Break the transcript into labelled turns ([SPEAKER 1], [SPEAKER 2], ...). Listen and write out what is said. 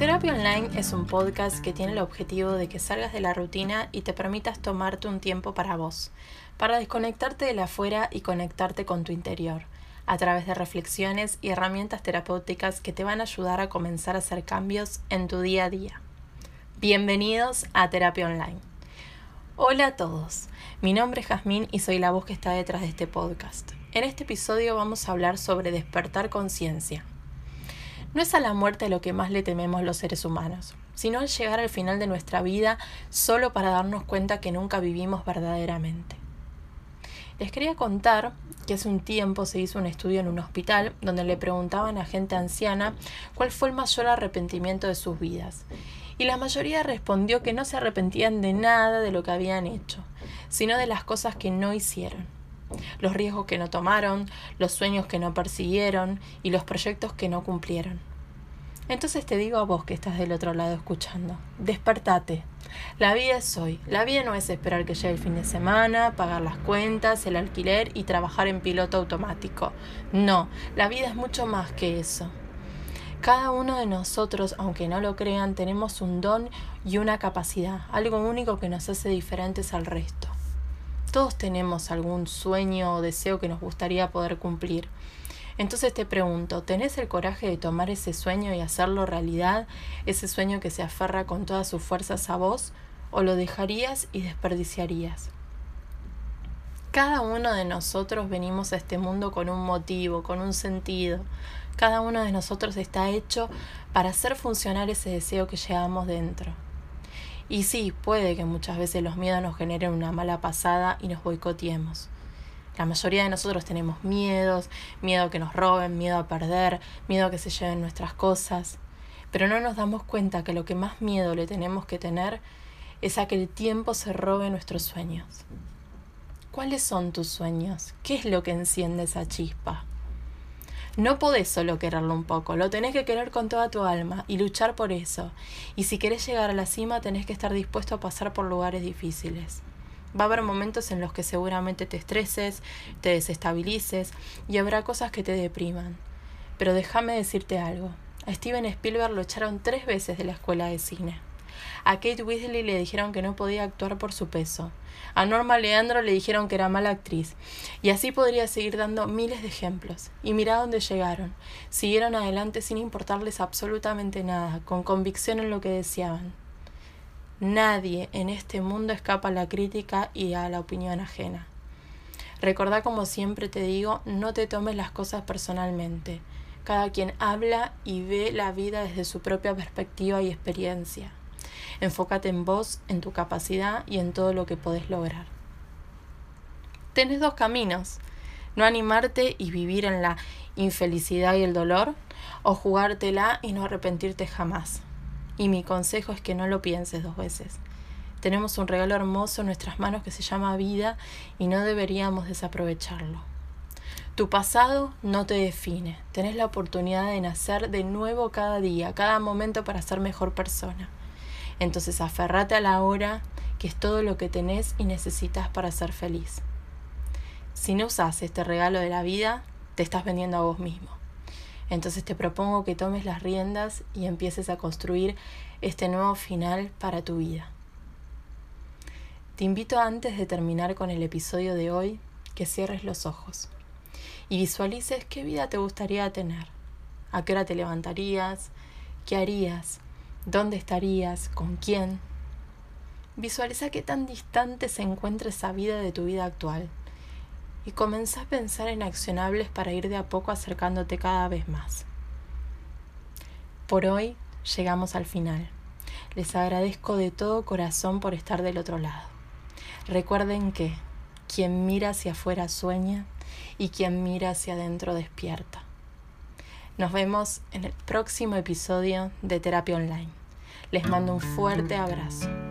[SPEAKER 1] Terapia Online es un podcast que tiene el objetivo de que salgas de la rutina y te permitas tomarte un tiempo para vos, para desconectarte de la afuera y conectarte con tu interior, a través de reflexiones y herramientas terapéuticas que te van a ayudar a comenzar a hacer cambios en tu día a día. Bienvenidos a Terapia Online. Hola a todos, mi nombre es Jazmín y soy la voz que está detrás de este podcast. En este episodio vamos a hablar sobre despertar conciencia. No es a la muerte lo que más le tememos los seres humanos, sino al llegar al final de nuestra vida solo para darnos cuenta que nunca vivimos verdaderamente. Les quería contar que hace un tiempo se hizo un estudio en un hospital donde le preguntaban a gente anciana cuál fue el mayor arrepentimiento de sus vidas. Y la mayoría respondió que no se arrepentían de nada de lo que habían hecho, sino de las cosas que no hicieron los riesgos que no tomaron, los sueños que no persiguieron y los proyectos que no cumplieron. Entonces te digo a vos que estás del otro lado escuchando, despertate. La vida es hoy. La vida no es esperar que llegue el fin de semana, pagar las cuentas, el alquiler y trabajar en piloto automático. No, la vida es mucho más que eso. Cada uno de nosotros, aunque no lo crean, tenemos un don y una capacidad, algo único que nos hace diferentes al resto. Todos tenemos algún sueño o deseo que nos gustaría poder cumplir. Entonces te pregunto, ¿tenés el coraje de tomar ese sueño y hacerlo realidad? ¿Ese sueño que se aferra con todas sus fuerzas a vos? ¿O lo dejarías y desperdiciarías? Cada uno de nosotros venimos a este mundo con un motivo, con un sentido. Cada uno de nosotros está hecho para hacer funcionar ese deseo que llevamos dentro. Y sí, puede que muchas veces los miedos nos generen una mala pasada y nos boicoteemos. La mayoría de nosotros tenemos miedos, miedo a que nos roben, miedo a perder, miedo a que se lleven nuestras cosas, pero no nos damos cuenta que lo que más miedo le tenemos que tener es a que el tiempo se robe nuestros sueños. ¿Cuáles son tus sueños? ¿Qué es lo que enciende esa chispa? No podés solo quererlo un poco, lo tenés que querer con toda tu alma y luchar por eso. Y si querés llegar a la cima, tenés que estar dispuesto a pasar por lugares difíciles. Va a haber momentos en los que seguramente te estreses, te desestabilices y habrá cosas que te depriman. Pero déjame decirte algo. A Steven Spielberg lo echaron tres veces de la escuela de cine. A Kate Weasley le dijeron que no podía actuar por su peso. A Norma Leandro le dijeron que era mala actriz. Y así podría seguir dando miles de ejemplos. Y mira dónde llegaron. Siguieron adelante sin importarles absolutamente nada, con convicción en lo que deseaban. Nadie en este mundo escapa a la crítica y a la opinión ajena. Recordá como siempre te digo, no te tomes las cosas personalmente. Cada quien habla y ve la vida desde su propia perspectiva y experiencia. Enfócate en vos, en tu capacidad y en todo lo que podés lograr. Tenés dos caminos, no animarte y vivir en la infelicidad y el dolor, o jugártela y no arrepentirte jamás. Y mi consejo es que no lo pienses dos veces. Tenemos un regalo hermoso en nuestras manos que se llama vida y no deberíamos desaprovecharlo. Tu pasado no te define. Tenés la oportunidad de nacer de nuevo cada día, cada momento para ser mejor persona. Entonces aferrate a la hora, que es todo lo que tenés y necesitas para ser feliz. Si no usas este regalo de la vida, te estás vendiendo a vos mismo. Entonces te propongo que tomes las riendas y empieces a construir este nuevo final para tu vida. Te invito antes de terminar con el episodio de hoy que cierres los ojos y visualices qué vida te gustaría tener, a qué hora te levantarías, qué harías, ¿Dónde estarías? ¿Con quién? Visualiza qué tan distante se encuentra esa vida de tu vida actual y comenzá a pensar en accionables para ir de a poco acercándote cada vez más. Por hoy llegamos al final. Les agradezco de todo corazón por estar del otro lado. Recuerden que quien mira hacia afuera sueña y quien mira hacia adentro despierta. Nos vemos en el próximo episodio de Terapia Online. Les mando un fuerte abrazo.